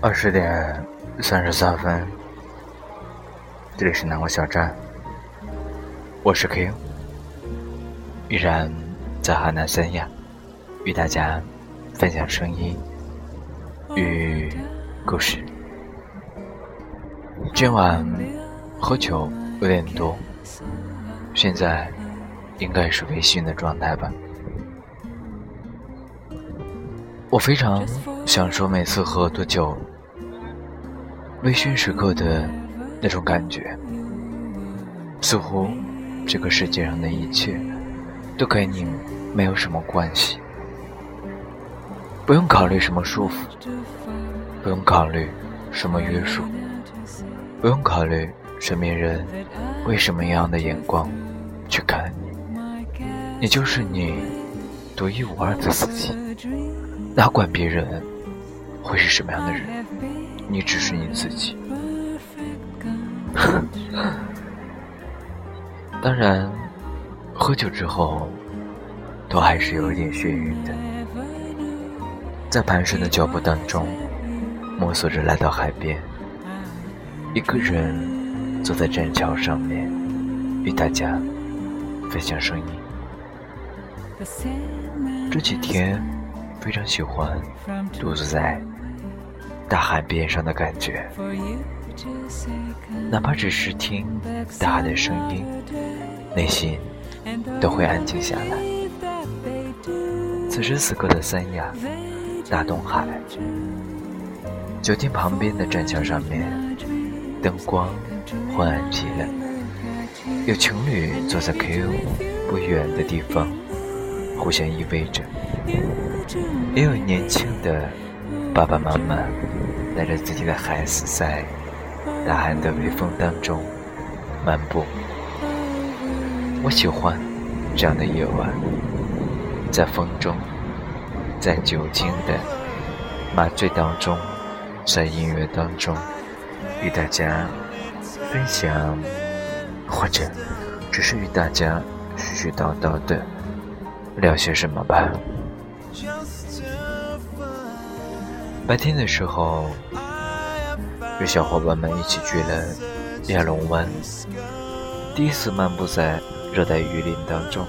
二十点三十三分，这里是南国小站，我是 K，依然在河南三亚与大家分享声音与故事。今晚喝酒有点多，现在应该是微醺的状态吧。我非常享受每次喝多酒微醺时刻的那种感觉，似乎这个世界上的一切都跟你没有什么关系，不用考虑什么束缚，不用考虑什么约束，不用考虑身边人为什么样的眼光去看你，你就是你独一无二的自己，哪管别人会是什么样的人。你只是你自己，当然，喝酒之后，都还是有一点眩晕的。在蹒跚的脚步当中，摸索着来到海边，一个人坐在栈桥上面，与大家分享声音。这几天非常喜欢独自在。大海边上的感觉，哪怕只是听大海的声音，内心都会安静下来。此时此刻的三亚大东海，酒店旁边的栈桥上面，灯光昏暗极了，有情侣坐在 Q 不远的地方，互相依偎着，也有年轻的。爸爸妈妈带着自己的孩子在大海的微风当中漫步。我喜欢这样的夜晚，在风中，在酒精的麻醉当中，在音乐当中，与大家分享，或者只是与大家絮絮叨叨的聊些什么吧。白天的时候，与小伙伴们一起去了亚龙湾，第一次漫步在热带雨林当中，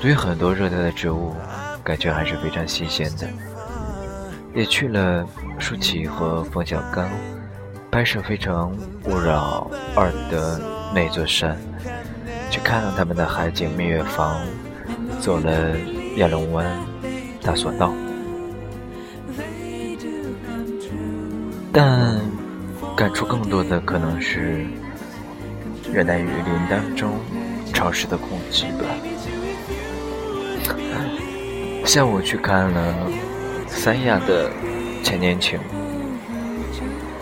对于很多热带的植物，感觉还是非常新鲜的。也去了舒淇和冯小刚拍摄《非诚勿扰二》的那座山，去看了他们的海景蜜月房，走了亚龙湾大索道。但感触更多的可能是热带雨林当中潮湿的空气吧。下午去看了三亚的千年情，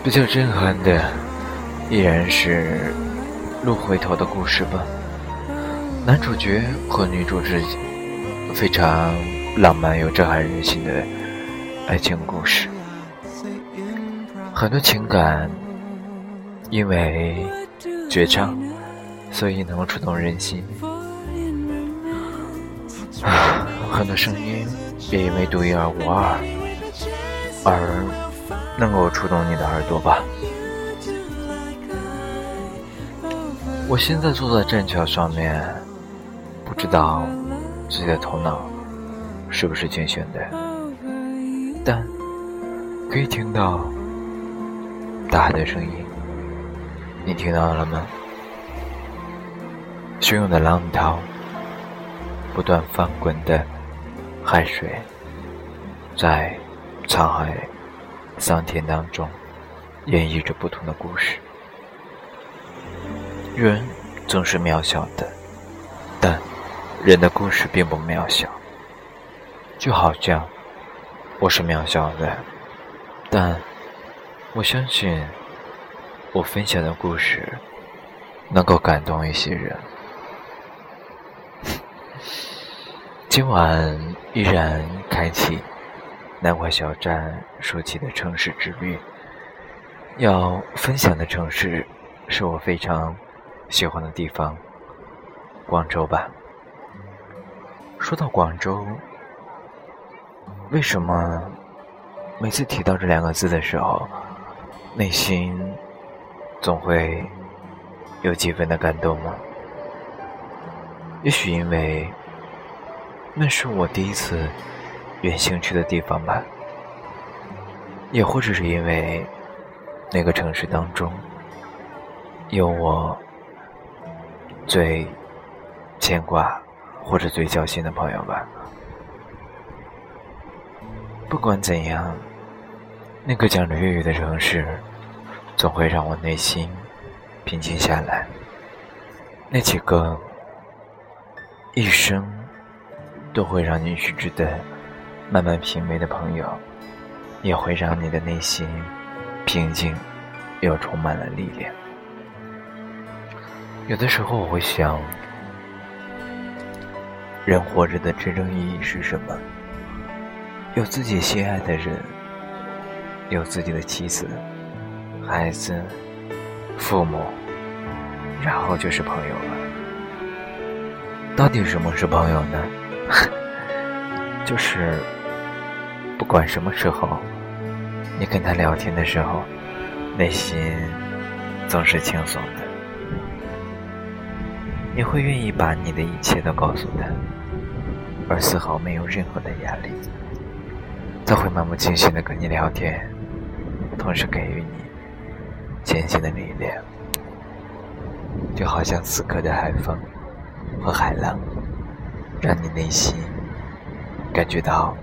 比较震撼的依然是鹿回头的故事吧。男主角和女主之间非常浪漫又震撼人心的爱情故事。很多情感，因为绝唱，所以能够触动人心；很多声音也因为独一无二，而能够触动你的耳朵吧。我现在坐在栈桥上面，不知道自己的头脑是不是清醒的，但可以听到。大海的声音，你听到了吗？汹涌的浪涛，不断翻滚的海水，在沧海桑田当中，演绎着不同的故事。人总是渺小的，但人的故事并不渺小。就好像我是渺小的，但。我相信，我分享的故事能够感动一些人。今晚依然开启南怀小站说起的城市之旅。要分享的城市是我非常喜欢的地方——广州吧。说到广州，为什么每次提到这两个字的时候，内心总会有几分的感动呢？也许因为那是我第一次远行去的地方吧，也或者是因为那个城市当中有我最牵挂或者最交心的朋友吧。不管怎样，那个讲着粤语的城市总会让我内心平静下来。那几个。一生都会让你去值得慢慢品味的朋友，也会让你的内心平静又充满了力量。有的时候我会想，人活着的真正意义是什么？有自己心爱的人，有自己的妻子、孩子、父母，然后就是朋友了。到底什么是朋友呢？就是不管什么时候，你跟他聊天的时候，内心总是轻松的。你会愿意把你的一切都告诉他，而丝毫没有任何的压力。他会漫不经心的跟你聊天，同时给予你前行的力量，就好像此刻的海风。和海浪，让你内心感觉到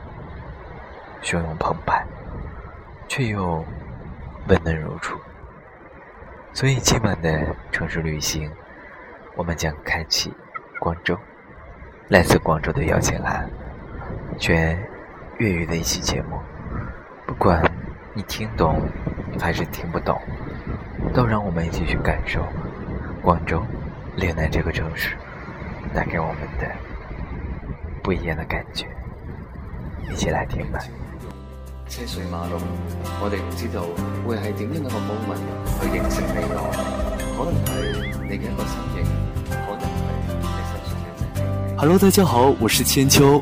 汹涌澎湃，却又温暖如初。所以今晚的城市旅行，我们将开启广州，来自广州的邀请函，全粤语的一期节目。不管你听懂还是听不懂，都让我们一起去感受广州、岭南这个城市。带给我们的不一样的感觉，一起来听吧。车水马龙，我哋唔知道会系点样一个 moment 去形成你我，可能系你嘅一个身影，Hello，大家好，我是千秋。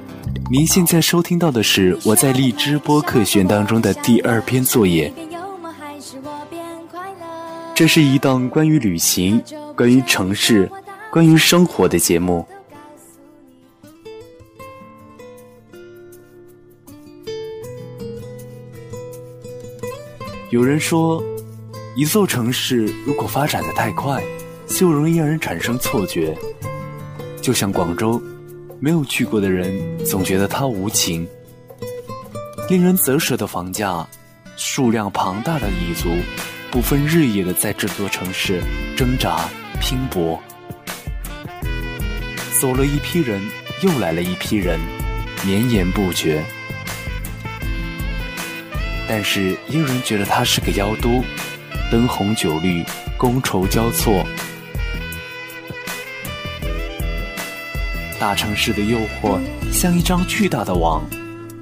您现在收听到的是我在荔枝播客选当中的第二篇作业。这是一档关于旅行、关于城市。关于生活的节目，有人说，一座城市如果发展的太快，就容易让人产生错觉。就像广州，没有去过的人总觉得它无情。令人啧舌的房价，数量庞大的蚁族，不分日夜的在这座城市挣扎拼搏。走了一批人，又来了一批人，绵延不绝。但是也有人觉得它是个妖都，灯红酒绿，觥筹交错。大城市的诱惑像一张巨大的网，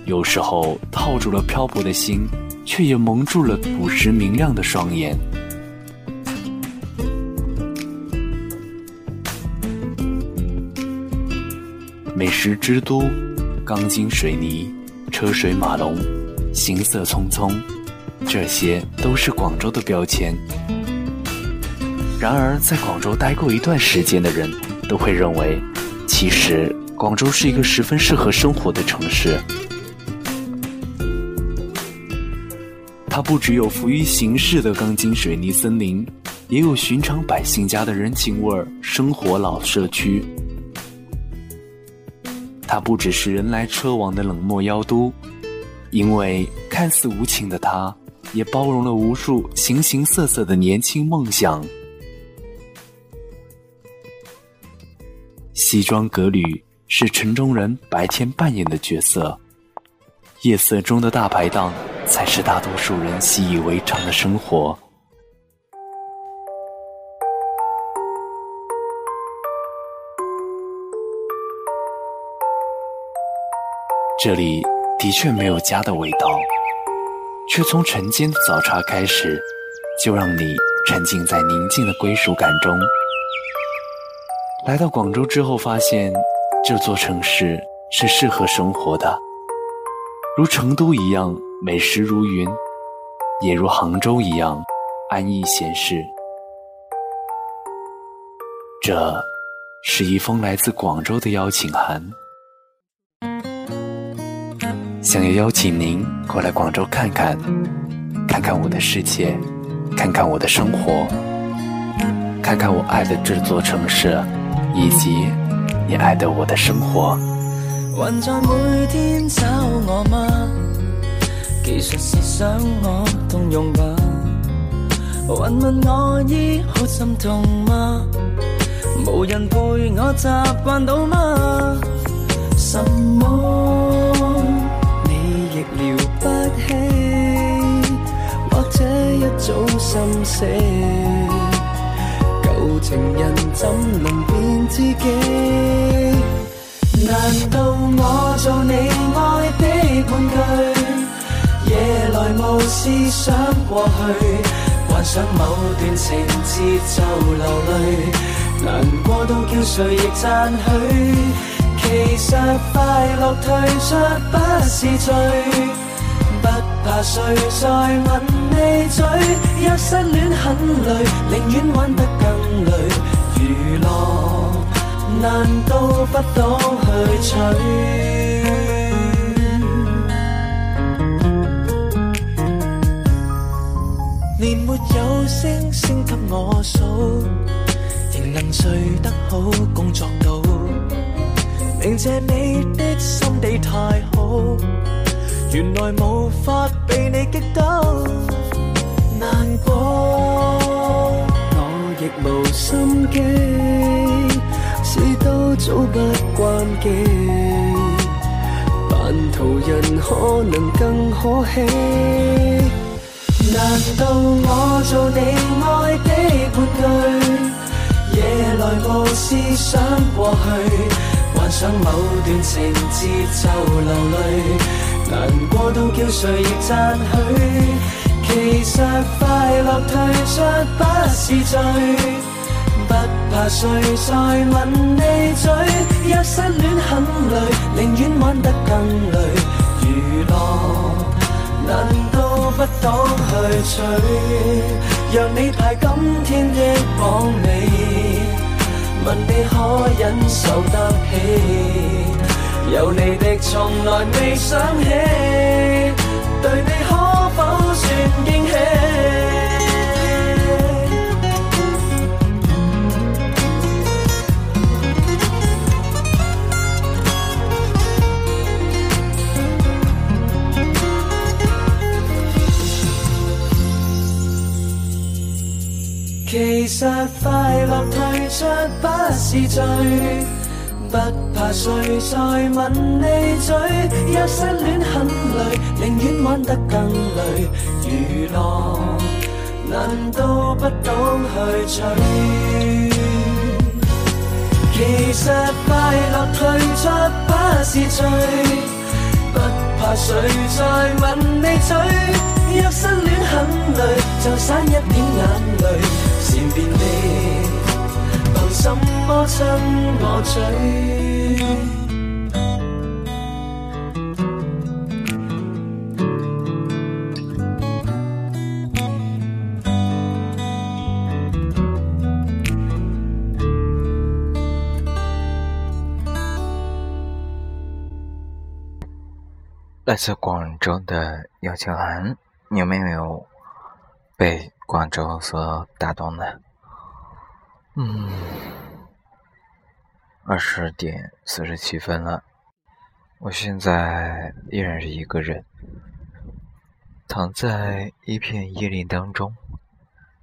有时候套住了漂泊的心，却也蒙住了朴实明亮的双眼。美食之都，钢筋水泥，车水马龙，行色匆匆，这些都是广州的标签。然而，在广州待过一段时间的人，都会认为，其实广州是一个十分适合生活的城市。它不只有浮于形式的钢筋水泥森林，也有寻常百姓家的人情味儿生活老社区。它不只是人来车往的冷漠妖都，因为看似无情的它，也包容了无数形形色色的年轻梦想。西装革履是城中人白天扮演的角色，夜色中的大排档才是大多数人习以为常的生活。这里的确没有家的味道，却从晨间的早茶开始，就让你沉浸在宁静的归属感中。来到广州之后，发现这座城市是适合生活的，如成都一样美食如云，也如杭州一样安逸闲适。这是一封来自广州的邀请函，想要邀请您过来广州看看，看看我的世界，看看我的生活，看看我爱的这座城市，以及你爱的我的生活。还在每天找我吗？其实是想我动容吧。还问我医好心痛吗？无人陪我习惯到吗？什么你亦了不起，或者一早心死。情人怎能变知己？难道我做你爱的玩具？夜来无事想过去，幻想某段情节就流泪。难过到叫谁亦赞许，其实快乐退出不是罪，怕谁再吻你嘴。若失恋很累，宁愿玩得更累。娱乐难道不懂去取？年没有星星给我数。仍能睡得好，工作到，明谢你的心地太好，原来无法被你击倒，难过，我亦无心机，事都早不关机，扮途人可能更可喜，难道我做你爱的玩具？夜来无事想过去，幻想某段情节就流泪，难过到叫谁亦赞许。其实快乐退出不是罪，不怕谁再吻你嘴。若失恋很累，宁愿玩得更累。娱乐难道不懂去取？让你排今天的榜尾。问你可忍受得起？有你的从来未想起，对你可否算惊喜？其实快乐退出不是罪，不怕谁再吻你嘴。若失恋很累，宁愿玩得更累。娱乐难道不懂去取？其实快乐退出不是罪，不怕谁再吻你嘴。若失恋很累，就散一点眼泪。善变你，凭什么亲我嘴？来自广州的邀请函，有没有被？广州所打动呢，嗯，二十点四十七分了，我现在依然是一个人，躺在一片椰林当中，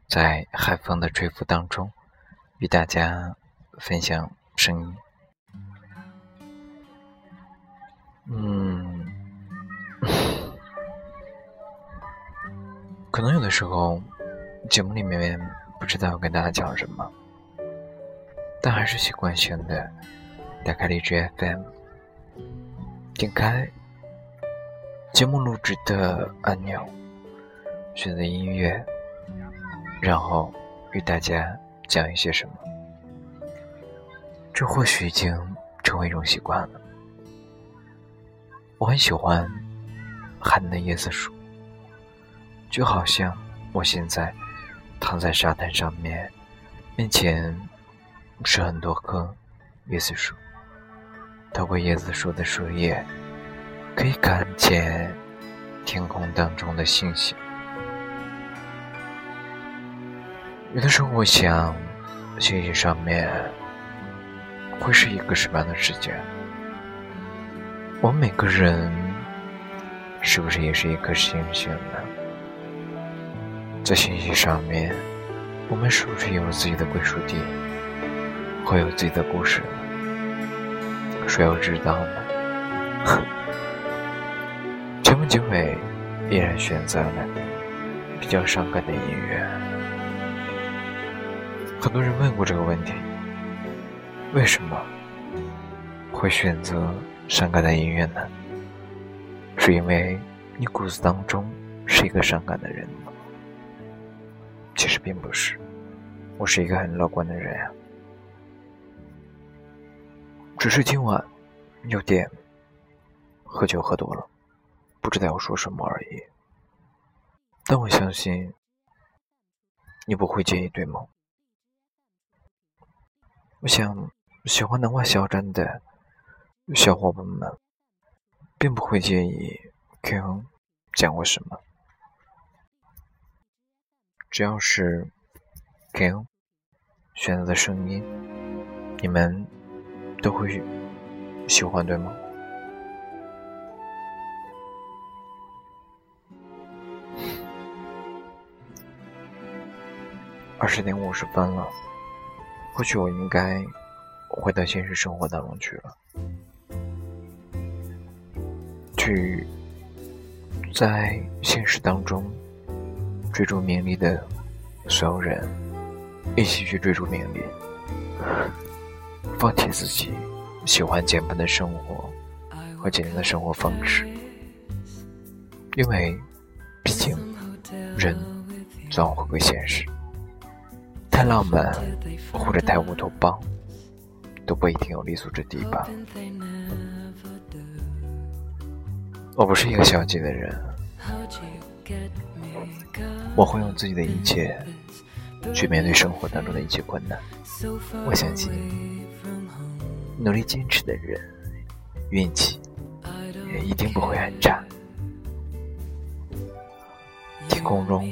在海风的吹拂当中，与大家分享声音。嗯，可能有的时候。节目里面不知道要跟大家讲什么，但还是习惯性的打开荔枝 FM，点开节目录制的按钮，选择音乐，然后与大家讲一些什么。这或许已经成为一种习惯了。我很喜欢寒的椰子树，就好像我现在躺在沙滩上面，面前是很多棵椰子树，透过椰子树的树叶，可以看见天空当中的星星。有的时候我想，星星上面会是一个什么样的世界？我们每个人是不是也是一颗星星呢？在星星上面，我们是不是有了自己的归属地，会有自己的故事？谁又知道呢？节目结尾依然选择了比较伤感的音乐。很多人问过这个问题：为什么会选择？伤感的音乐呢？是因为你骨子当中是一个伤感的人吗？其实并不是，我是一个很乐观的人呀。只是今晚有点喝酒喝多了，不知道要说什么而已。但我相信你不会介意，对吗？我想喜欢南瓜小站的。小伙伴们并不会介意 King 讲过什么，只要是 King 选择的声音，你们都会喜欢，对吗？二十点五十分了，或许我应该回到现实生活当中去了。去在现实当中追逐名利的所有人，一起去追逐名利，放弃自己喜欢简单的生活和简单的生活方式，因为毕竟人总要回归现实，太浪漫或者太乌托邦都不一定有立足之地吧。我不是一个消极的人，我会用自己的一切去面对生活当中的一切困难。我相信，努力坚持的人，运气也一定不会很差。天空中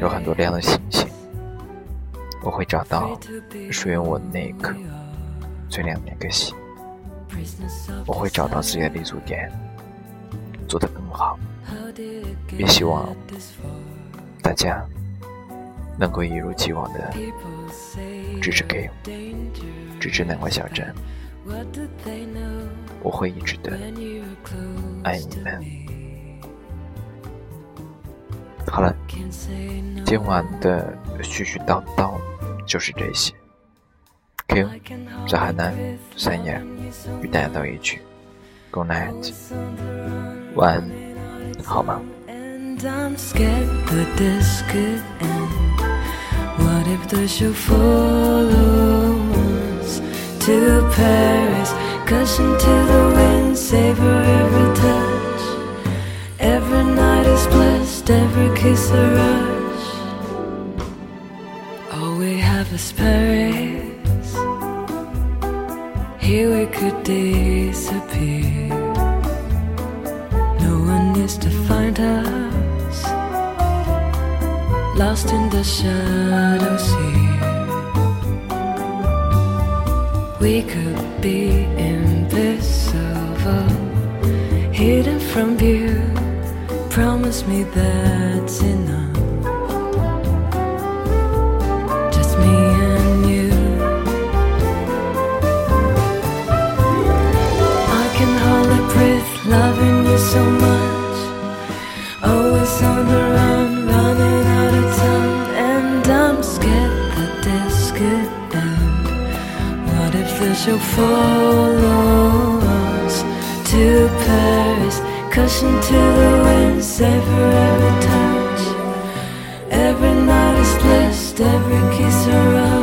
有很多亮的星星，我会找到属于我那一颗最亮的那颗星，我会找到自己的立足点。做得更好，也希望大家能够一如既往的支持 K，支持南瓜小镇，我会一直的爱你们。好了，今晚的絮絮叨叨就是这些。Q 在海南三亚与大家道一句 Good night。晚安，好吗？What if the show follows to Paris? Cushion to the wind, savor every touch. Every night is blessed, every kiss a rush. All we have is Paris. Here we could disappear No one needs to find us lost in the shadows here. We could be invisible, hidden from view. Promise me that's enough. Just me If the show to Paris, cushion to the wind, savor every touch. Every night is blessed, every kiss a rush.